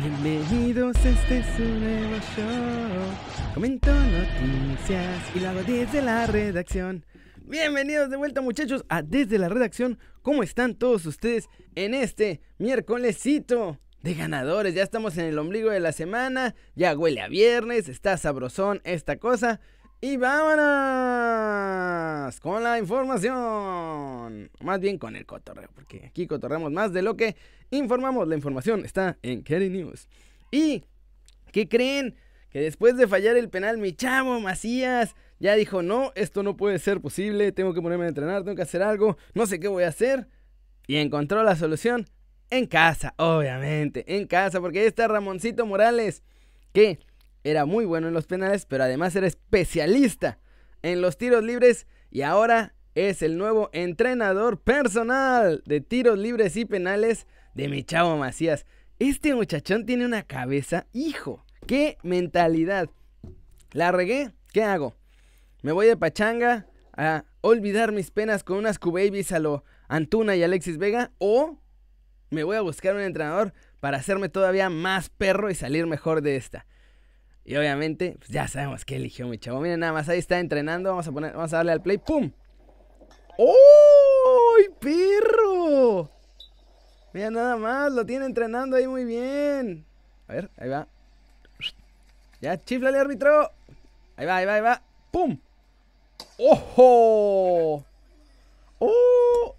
Bienvenidos, este es un nuevo show. Comento noticias y lo hago desde la redacción. Bienvenidos de vuelta muchachos a Desde la Redacción. ¿Cómo están todos ustedes en este miércolesito de ganadores? Ya estamos en el ombligo de la semana, ya huele a viernes, está sabrosón esta cosa. Y vámonos con la información. Más bien con el cotorreo, porque aquí cotorreamos más de lo que informamos. La información está en Kerry News. ¿Y qué creen? Que después de fallar el penal, mi chavo Macías ya dijo, no, esto no puede ser posible, tengo que ponerme a entrenar, tengo que hacer algo, no sé qué voy a hacer. Y encontró la solución en casa, obviamente, en casa, porque ahí está Ramoncito Morales, que era muy bueno en los penales, pero además era especialista en los tiros libres y ahora es el nuevo entrenador personal de tiros libres y penales de mi chavo Macías. Este muchachón tiene una cabeza, hijo, qué mentalidad. La regué, ¿qué hago? Me voy de pachanga a olvidar mis penas con unas Q-Babies a lo Antuna y Alexis Vega o me voy a buscar un entrenador para hacerme todavía más perro y salir mejor de esta. Y obviamente, pues ya sabemos que eligió mi chavo. Miren, nada más ahí está entrenando. Vamos a poner, vamos a darle al play. ¡Pum! ¡Uy, perro! Mira, nada más, lo tiene entrenando ahí muy bien. A ver, ahí va. Ya, chiflale, árbitro. Ahí va, ahí va, ahí va. ¡Pum! ¡Ojo! ¡Oh!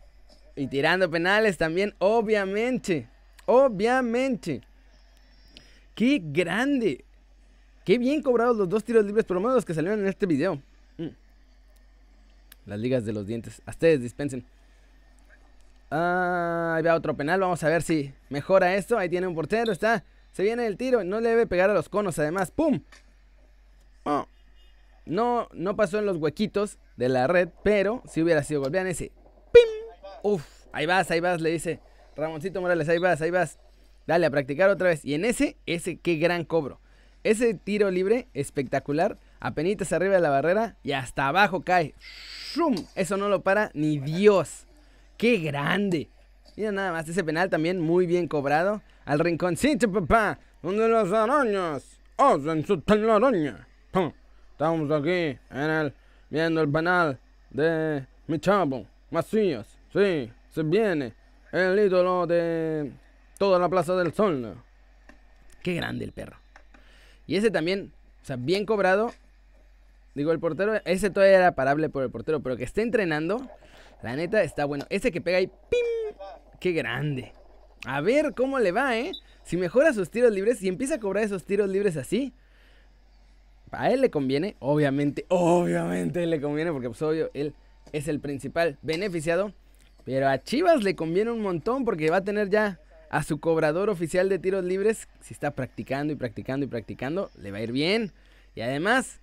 Y tirando penales también, obviamente. Obviamente. ¡Qué grande! Qué bien cobrados los dos tiros libres, por que salieron en este video. Mm. Las ligas de los dientes. A ustedes dispensen. Ah, ahí va otro penal. Vamos a ver si mejora esto. Ahí tiene un portero. Está. Se viene el tiro. No le debe pegar a los conos. Además. ¡Pum! Oh. No, no pasó en los huequitos de la red. Pero si hubiera sido gol. Vean ese. ¡Pim! Uf. Ahí vas, ahí vas. Le dice Ramoncito Morales. Ahí vas, ahí vas. Dale a practicar otra vez. Y en ese, ese qué gran cobro. Ese tiro libre espectacular, apenitas arriba de la barrera y hasta abajo cae. ¡Shum! Eso no lo para ni Dios. ¡Qué grande! Mira nada más, ese penal también muy bien cobrado. Al rinconcito, papá, donde las arañas hacen su telaraña. Estamos aquí en el, viendo el penal de mi chavo, Macías. Sí, se viene el ídolo de toda la Plaza del Sol. Qué grande el perro. Y ese también, o sea, bien cobrado. Digo, el portero, ese todavía era parable por el portero, pero que esté entrenando, la neta está bueno. Ese que pega ahí, ¡pim! ¡Qué grande! A ver cómo le va, ¿eh? Si mejora sus tiros libres y empieza a cobrar esos tiros libres así, a él le conviene, obviamente, obviamente le conviene, porque pues obvio, él es el principal beneficiado. Pero a Chivas le conviene un montón porque va a tener ya a su cobrador oficial de tiros libres, si está practicando y practicando y practicando, le va a ir bien. Y además,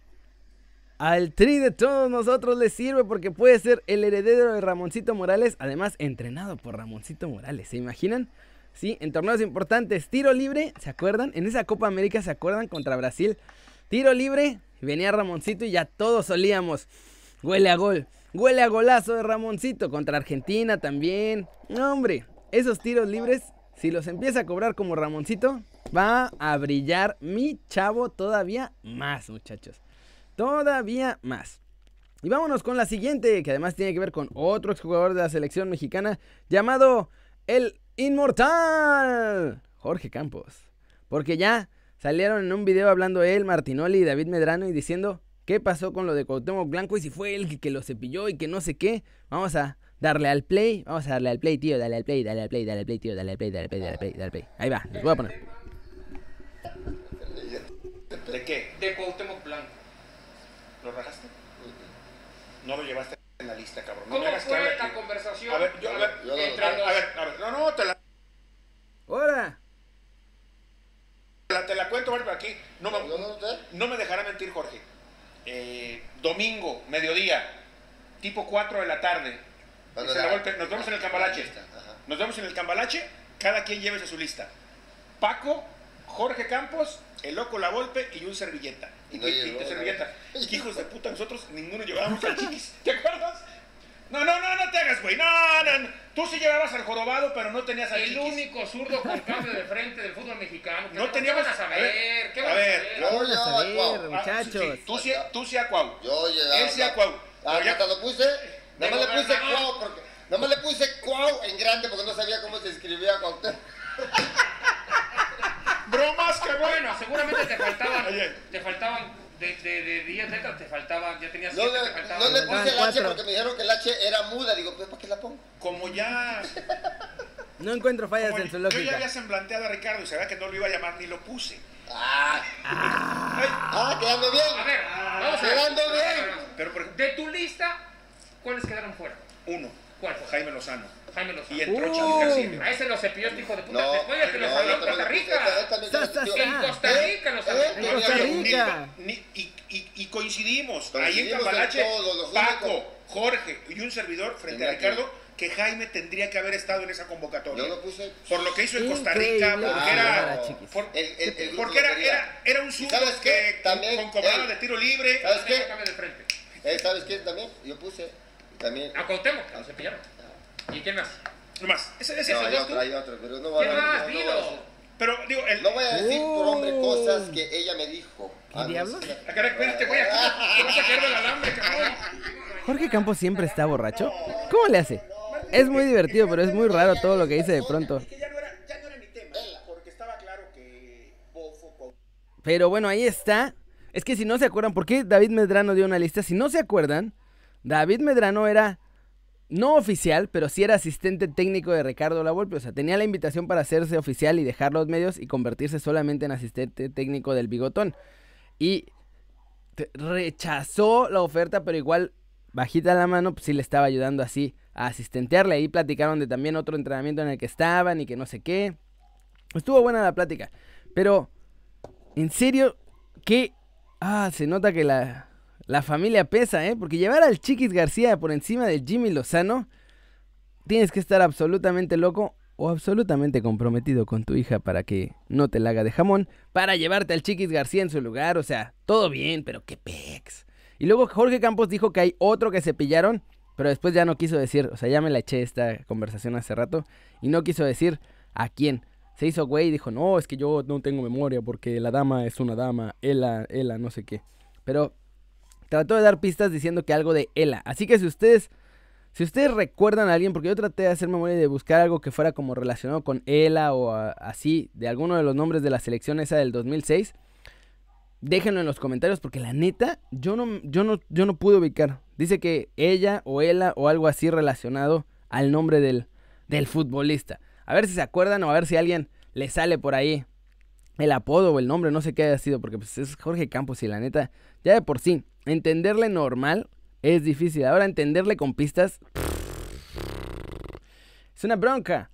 al tri de todos nosotros le sirve porque puede ser el heredero de Ramoncito Morales, además entrenado por Ramoncito Morales. ¿Se imaginan? Sí, en torneos importantes, tiro libre, ¿se acuerdan? En esa Copa América, ¿se acuerdan? Contra Brasil. Tiro libre, venía Ramoncito y ya todos solíamos. Huele a gol. Huele a golazo de Ramoncito contra Argentina también. No, hombre, esos tiros libres si los empieza a cobrar como Ramoncito, va a brillar mi chavo todavía más, muchachos. Todavía más. Y vámonos con la siguiente, que además tiene que ver con otro exjugador de la selección mexicana llamado el Inmortal, Jorge Campos. Porque ya salieron en un video hablando él, Martinoli y David Medrano y diciendo qué pasó con lo de Cuauhtémoc Blanco y si fue él que lo cepilló y que no sé qué. Vamos a darle al play. Vamos a darle al play, tío. Dale al play, dale al play, dale al play, tío. Dale al play, dale al play, dale al play, dale al play. Ahí va, les voy a poner. ¿De qué? De Cuauhtémoc Blanco. ¿Lo rajaste? No lo llevaste en la lista, cabrón. No ¿Cómo me que fue la aquí. conversación? A ver, yo, a ver, yo a, ver, a ver, no, no, te la, ¡Hora! te la, te la cuento, por aquí. No me, ¿No, no, usted? no me dejará mentir, Jorge. Eh, domingo, mediodía, tipo 4 de la tarde. La nos vemos en el Cambalache. Nos vemos en el Cambalache. Cada quien llévese su lista. Paco, Jorge Campos, el loco La Volpe y un servilleta. Y no y- llegó, y servilleta. ¿Qué hijos de puta nosotros? Ninguno llevábamos al chiquis. ¿Te acuerdas? No, no, no, no te hagas, güey. No, no, no. Tú sí llevabas al jorobado, pero no tenías al El chiquis. único zurdo con cambio de frente del fútbol mexicano. No, teníamos. ¿Qué van a saber? ¿Qué van a a ver. Yo van a saber. Ah, muchachos? sí, tú sí, tú sí a Cuau. Yo llevaba. Él sí a Cuau. Ah, hasta lo puse. Nada más le puse. Cuau porque. Nada más le puse Cuau en grande porque no sabía cómo se escribía Cuauhtémoc. Bromas que bueno. Seguramente te faltaban, Oye. te faltaban de, de, de 10 letras, te faltaban, ya tenías No 7, te le, faltaban. no le puse el H porque me dijeron que el H era muda. Digo, pues ¿para qué la pongo? Como ya. No encuentro fallas en su yo ya lógica. había semblanteado a Ricardo y sabía que no lo iba a llamar ni lo puse. Ah, Ay, ah quedando bien. A ver, vamos a ver. Quedando bien. Pero por ejemplo, De tu lista, ¿cuáles quedaron fuera? uno. ¿Cuál fue? Jaime Lozano. Jaime Lozano. Y entró Uh. Chávez García. A ese lo cepilló este hijo de puta. No, Después de que lo salió en Costa Rica. En Costa Rica lo salió. Eh, En eh, Costa eh, Rica. Ni- y, y- y coincidimos, ahí en Cambalache, Paco. Jorge y un servidor frente a Ricardo, que Jaime tendría que haber estado en esa convocatoria. Yo lo puse. Por lo que hizo en Costa Rica, porque Ah, era, no, chiquis. por- El, el, el grupo porque era, era, era un zurdo que También con cobrado él. de tiro libre. ¿Sabes qué? Déjame de frente. Eh, ¿Sabes quién también? Yo puse también. A Cuauhtémoc, que lo cepillaron. ¿Y quién más? Nomás, ese, ese No, es el hay otro, tú. hay otro, pero no voy ¿Quién a más? no, no voy a Dilo. decir. Pero digo, el, No voy a decir por hombre Oh. cosas que ella me dijo. ¿Qué Ah, no, diablos? sí, Ah, caray, espérate, voy a, te vas a caer del alambre, cabrón. ¿Jorge Campos siempre está borracho? ¿Cómo le hace? Es muy divertido, pero es muy raro todo lo que dice de pronto. Que ya no era, ya no era mi tema, porque estaba claro que Bofo, Cuau- Pero bueno, ahí está. Es que si no se acuerdan, ¿por qué David Medrano dio una lista? Si no se acuerdan, David Medrano era no oficial, pero sí era asistente técnico de Ricardo Lavolpe. O sea, tenía la invitación para hacerse oficial y dejar los medios y convertirse solamente en asistente técnico del Bigotón. Y rechazó la oferta, pero igual, bajita la mano, pues sí le estaba ayudando así a asistentearle. Ahí platicaron de también otro entrenamiento en el que estaban y que no sé qué. Estuvo buena la plática. Pero, en serio, que... Ah, se nota que la, la familia pesa, ¿eh? Porque llevar al Chiquis García por encima del Jimmy Lozano, tienes que estar absolutamente loco o absolutamente comprometido con tu hija para que no te la haga de jamón, para llevarte al Chiquis García en su lugar, o sea, todo bien, pero qué pex. Y luego Jorge Campos dijo que hay otro que se pillaron, pero después ya no quiso decir, o sea, ya me la eché esta conversación hace rato, y no quiso decir a quién. Se hizo güey y dijo, no, es que yo no tengo memoria porque la dama es una dama, ella, ella, no sé qué. Pero trató de dar pistas diciendo que algo de ella. Así que si ustedes, si ustedes recuerdan a alguien, porque yo traté de hacer memoria y de buscar algo que fuera como relacionado con ella o así, de alguno de los nombres de la selección esa del 2006, déjenlo en los comentarios porque la neta, yo no, yo no, yo no pude ubicar. Dice que ella o ella o algo así relacionado al nombre del, del futbolista. A ver si se acuerdan o a ver si alguien le sale por ahí el apodo o el nombre, no sé qué haya sido, porque pues es Jorge Campos y la neta, ya de por sí, entenderle normal es difícil. Ahora entenderle con pistas es una bronca.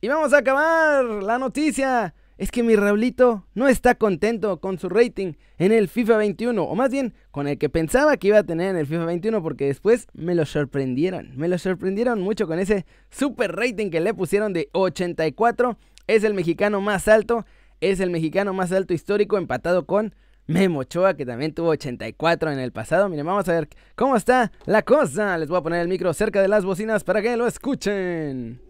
Y vamos a acabar la noticia. Es que mi Raulito no está contento con su rating en el FIFA 21, o más bien con el que pensaba que iba a tener en el FIFA 21, porque después me lo sorprendieron. Me lo sorprendieron mucho con ese super rating que le pusieron de 84. Es el mexicano más alto, es el mexicano más alto histórico, empatado con Memo Ochoa, que también tuvo 84 en el pasado. Miren, vamos a ver cómo está la cosa. Les voy a poner el micro cerca de las bocinas para que lo escuchen.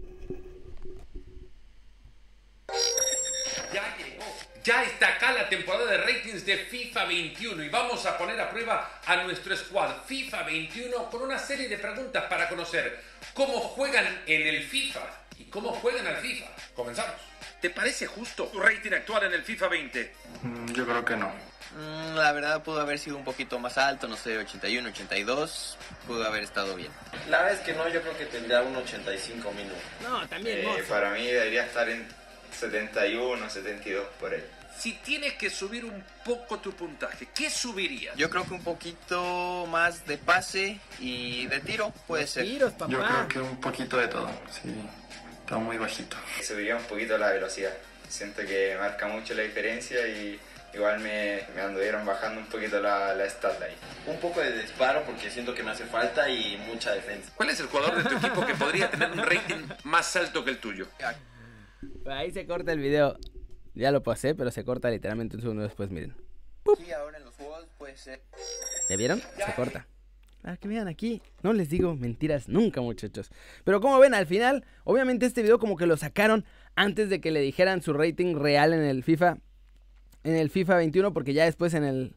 Ya llegó. Ya está acá la temporada de ratings de FIFA 21 y vamos a poner a prueba a nuestro squad FIFA 21 con una serie de preguntas para conocer cómo juegan en el FIFA y cómo juegan al FIFA. Comenzamos. ¿Te parece justo tu rating actual en el FIFA 20? Mm, Yo creo que no. Mm, La verdad pudo haber sido un poquito más alto, no sé, 81, 82, pudo haber estado bien. La verdad es que no, yo creo que tendría un 85 minutos. No, también Eh, para mí debería estar en 71, 72 por ahí. Si tienes que subir un poco tu puntaje, ¿qué subirías? Yo creo que un poquito más de pase y de tiro puede ser. Tiros, Yo papá. creo que un poquito de todo. Sí, está muy bajito. Subiría un poquito la velocidad. Siento que marca mucho la diferencia y igual me, me anduvieron bajando un poquito la, la ahí. Un poco de disparo porque siento que me hace falta y mucha defensa. ¿Cuál es el jugador de tu equipo que podría tener un rating más alto que el tuyo? Ahí se corta el video. Ya lo pasé, pero se corta literalmente un segundo después, miren. Sí, ahora en los juegos puede ser. ¿Ya vieron? Se corta. Para que vean aquí, no les digo mentiras nunca, muchachos. Pero como ven, al final, obviamente este video como que lo sacaron antes de que le dijeran su rating real en el FIFA. En el FIFA 21, porque ya después en el,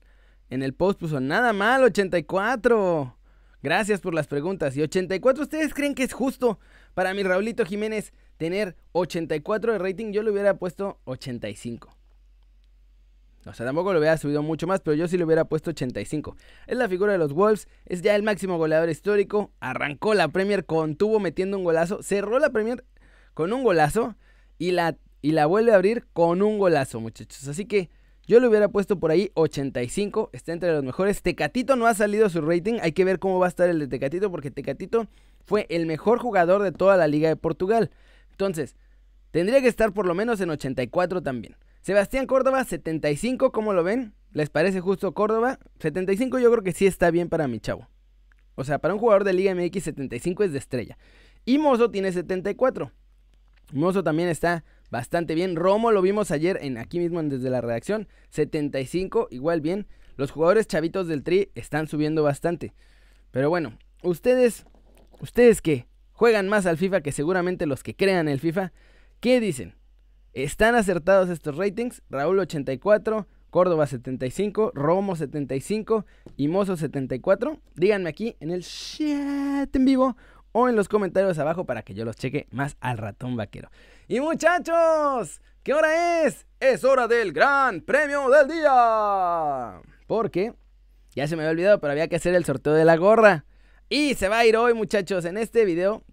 en el post puso nada mal, 84. Gracias por las preguntas. Y 84, ¿ustedes creen que es justo para mi Raulito Jiménez tener 84 de rating? Yo le hubiera puesto 85. O sea, tampoco lo hubiera subido mucho más, pero yo sí le hubiera puesto 85. Es la figura de los Wolves, es ya el máximo goleador histórico. Arrancó la Premier con tubo metiendo un golazo, cerró la Premier con un golazo y la, y la vuelve a abrir con un golazo, muchachos. Así que yo le hubiera puesto por ahí 85, está entre los mejores. Tecatito no ha salido su rating, hay que ver cómo va a estar el de Tecatito, porque Tecatito fue el mejor jugador de toda la Liga de Portugal. Entonces, tendría que estar por lo menos en 84 también. Sebastián Córdoba, 75, ¿cómo lo ven? ¿Les parece justo Córdoba? 75 yo creo que sí está bien para mi chavo. O sea, para un jugador de Liga MX 75 es de estrella. Y Mozo tiene 74. Mozo también está bastante bien. Romo lo vimos ayer en aquí mismo desde la redacción, 75, igual bien. Los jugadores chavitos del Tri están subiendo bastante. Pero bueno, ustedes ustedes que juegan más al FIFA que seguramente los que crean el FIFA, ¿qué dicen? ¿Están acertados estos ratings? Raúl 84, Córdoba 75, Romo 75 y Mozo 74. Díganme aquí en el chat en vivo o en los comentarios abajo para que yo los cheque más al ratón vaquero. Y muchachos, ¿qué hora es? Es hora del gran premio del día. Porque ya se me había olvidado, pero había que hacer el sorteo de la gorra. Y se va a ir hoy, muchachos, en este video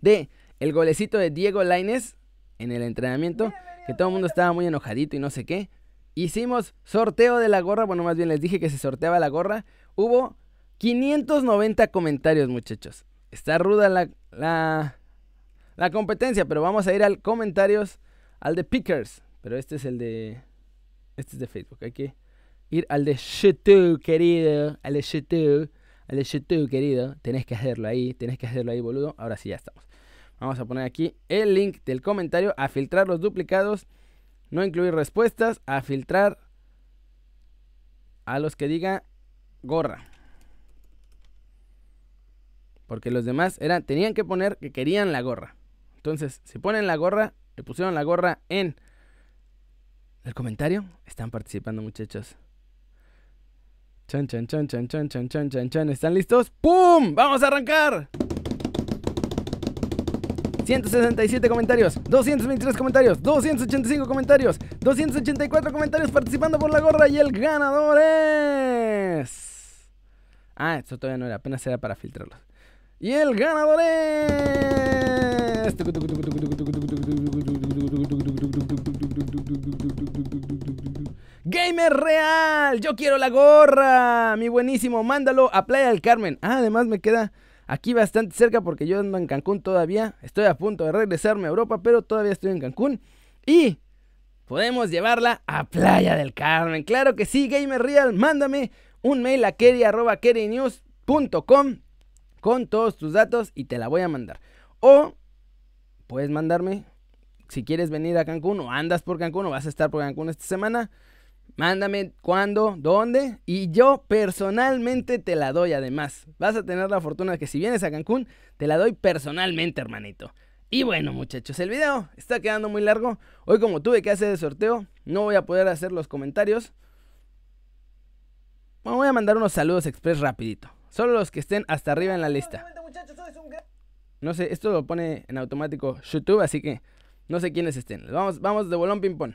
de el golecito de Diego Laines en el entrenamiento, que todo el mundo estaba muy enojadito y no sé qué. Hicimos sorteo de la gorra, bueno, más bien les dije que se sorteaba la gorra. Hubo 590 comentarios, muchachos. Está ruda la, la, la competencia, pero vamos a ir al comentarios, al de Pickers. Pero este es el de... Este es de Facebook, hay que ir al de YouTube, querido. Al de YouTube, al de YouTube, querido. Tenés que hacerlo ahí, tenés que hacerlo ahí, boludo. Ahora sí, ya estamos. Vamos a poner aquí el link del comentario, a filtrar los duplicados, no incluir respuestas, a filtrar a los que diga gorra. Porque los demás eran, tenían que poner que querían la gorra. Entonces, si ponen la gorra, le pusieron la gorra en el comentario, están participando muchachos. Chan, chan, chan, chan, chan, chan, chan, chan, chan. ¿Están listos? ¡Pum! ¡Vamos a arrancar! 167 comentarios, 223 comentarios, 285 comentarios, 284 comentarios participando por la gorra y el ganador es... Ah, esto todavía no era, apenas era para filtrarlos. Y el ganador es... Gamer Real, yo quiero la gorra, mi buenísimo, mándalo a Playa del Carmen. Ah, además me queda aquí bastante cerca porque yo ando en Cancún todavía. Estoy a punto de regresarme a Europa, pero todavía estoy en Cancún. Y podemos llevarla a Playa del Carmen. Claro que sí, Gamer Real. Mándame un mail a keri.kerinews.com con todos tus datos y te la voy a mandar. O puedes mandarme si quieres venir a Cancún o andas por Cancún o vas a estar por Cancún esta semana. Mándame cuándo, dónde y yo personalmente te la doy además. Vas a tener la fortuna de que si vienes a Cancún, te la doy personalmente, hermanito. Y bueno, muchachos, el video está quedando muy largo. Hoy como tuve que hacer el sorteo, no voy a poder hacer los comentarios. Bueno, voy a mandar unos saludos express rapidito. Solo los que estén hasta arriba en la lista. No sé, esto lo pone en automático YouTube, así que no sé quiénes estén. Vamos, vamos de bolón ping pong.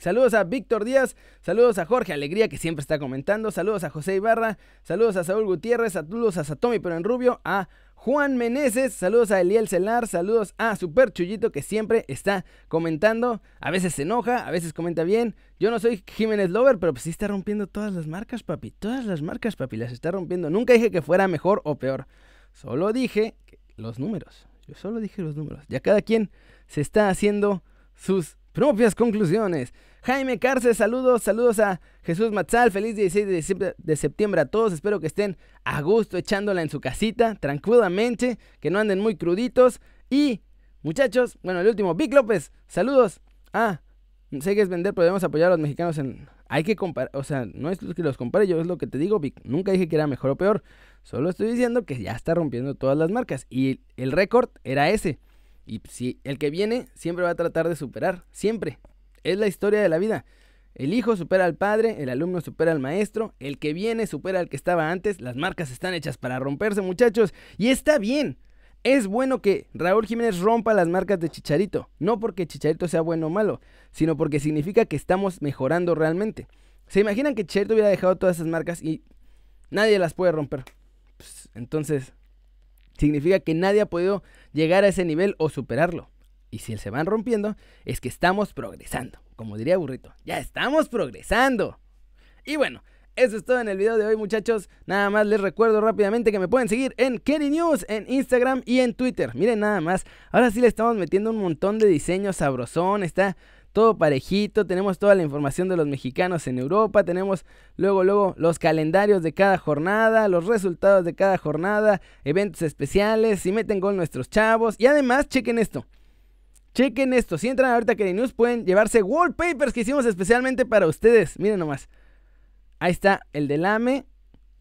Saludos a Víctor Díaz, saludos a Jorge Alegría que siempre está comentando, saludos a José Ibarra, saludos a Saúl Gutiérrez, saludos a Satomi pero en rubio, a Juan Meneses, saludos a Eliel Celar, saludos a Super Chullito que siempre está comentando, a veces se enoja, a veces comenta bien. Yo no soy Jiménez Lover, pero pues sí está rompiendo todas las marcas, papi, todas las marcas, papi, las está rompiendo. Nunca dije que fuera mejor o peor, solo dije los números. Yo solo dije los números. Ya cada quien se está haciendo sus propias conclusiones. Jaime Carce, saludos, saludos a Jesús Matzal, feliz 16 de, septiembre a todos, espero que estén a gusto echándola en su casita, tranquilamente, que no anden muy cruditos. Y muchachos, bueno, el último, Vic López, saludos a Sé que es vender, pero debemos apoyar a los mexicanos en... Hay que comparar, o sea, no es que los compare, yo es lo que te digo, Vic. Nunca dije que era mejor o peor. Solo estoy diciendo que ya está rompiendo todas las marcas. Y el récord era ese. Y si el que viene siempre va a tratar de superar. Siempre. Es la historia de la vida. El hijo supera al padre, el alumno supera al maestro, el que viene supera al que estaba antes. Las marcas están hechas para romperse, muchachos. Y está bien. Es bueno que Raúl Jiménez rompa las marcas de Chicharito, no porque Chicharito sea bueno o malo, sino porque significa que estamos mejorando realmente. ¿Se imaginan que Chicharito hubiera dejado todas esas marcas y nadie las puede romper? Pues, entonces, significa que nadie ha podido llegar a ese nivel o superarlo. Y si se van rompiendo, es que estamos progresando. Como diría Burrito, ya estamos progresando. Y bueno, eso es todo en el video de hoy, muchachos. Nada más les recuerdo rápidamente que me pueden seguir en Kenny News, en Instagram y en Twitter. Miren nada más. Ahora sí le estamos metiendo un montón de diseños sabrosón. Está todo parejito. Tenemos toda la información de los mexicanos en Europa. Tenemos luego, luego los calendarios de cada jornada, los resultados de cada jornada, eventos especiales. Si meten gol nuestros chavos. Y además, chequen esto. Chequen esto. Si entran ahorita a Kenny News, pueden llevarse wallpapers que hicimos especialmente para ustedes. Miren nomás. Ahí está el del AME.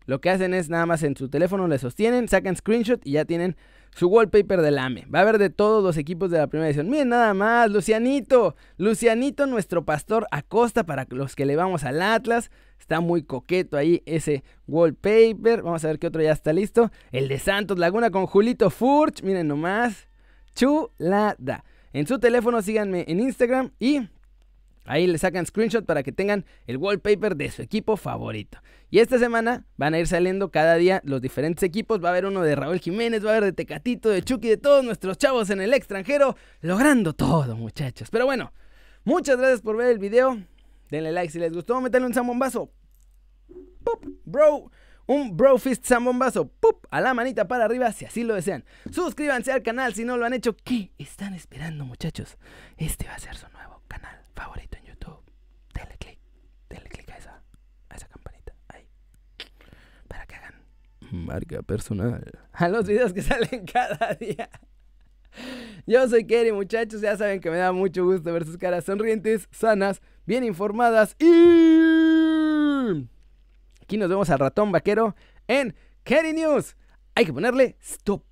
Lo que hacen es nada más en su teléfono le sostienen, sacan screenshot y ya tienen su wallpaper del AME. Va a haber de todos los equipos de la primera edición. Miren nada más, Lucianito. Lucianito, nuestro pastor Acosta para los que le vamos al Atlas. Está muy coqueto ahí ese wallpaper. Vamos a ver qué otro ya está listo. El de Santos Laguna con Julito Furch. Miren nomás. Chulada. En su teléfono síganme en Instagram y Ahí le sacan screenshot para que tengan el wallpaper de su equipo favorito. Y esta semana van a ir saliendo cada día los diferentes equipos. Va a haber uno de Raúl Jiménez, va a haber de Tecatito, de Chucky, de todos nuestros chavos en el extranjero. Logrando todo, muchachos. Pero bueno, muchas gracias por ver el video. Denle like si les gustó. Métanle un zambombazo. Bro. Un bro fist zambombazo. ¡Pup! A la manita para arriba si así lo desean. Suscríbanse al canal si no lo han hecho. ¿Qué están esperando, muchachos? Este va a ser su nuevo canal favorito en YouTube. Denle click, denle click a esa, a esa campanita ahí. Para que hagan marca personal a los videos que salen cada día. Yo soy Kerry, muchachos. Ya saben que me da mucho gusto ver sus caras sonrientes, sanas, bien informadas. Y aquí nos vemos al ratón vaquero en Kerry News. Hay que ponerle stop.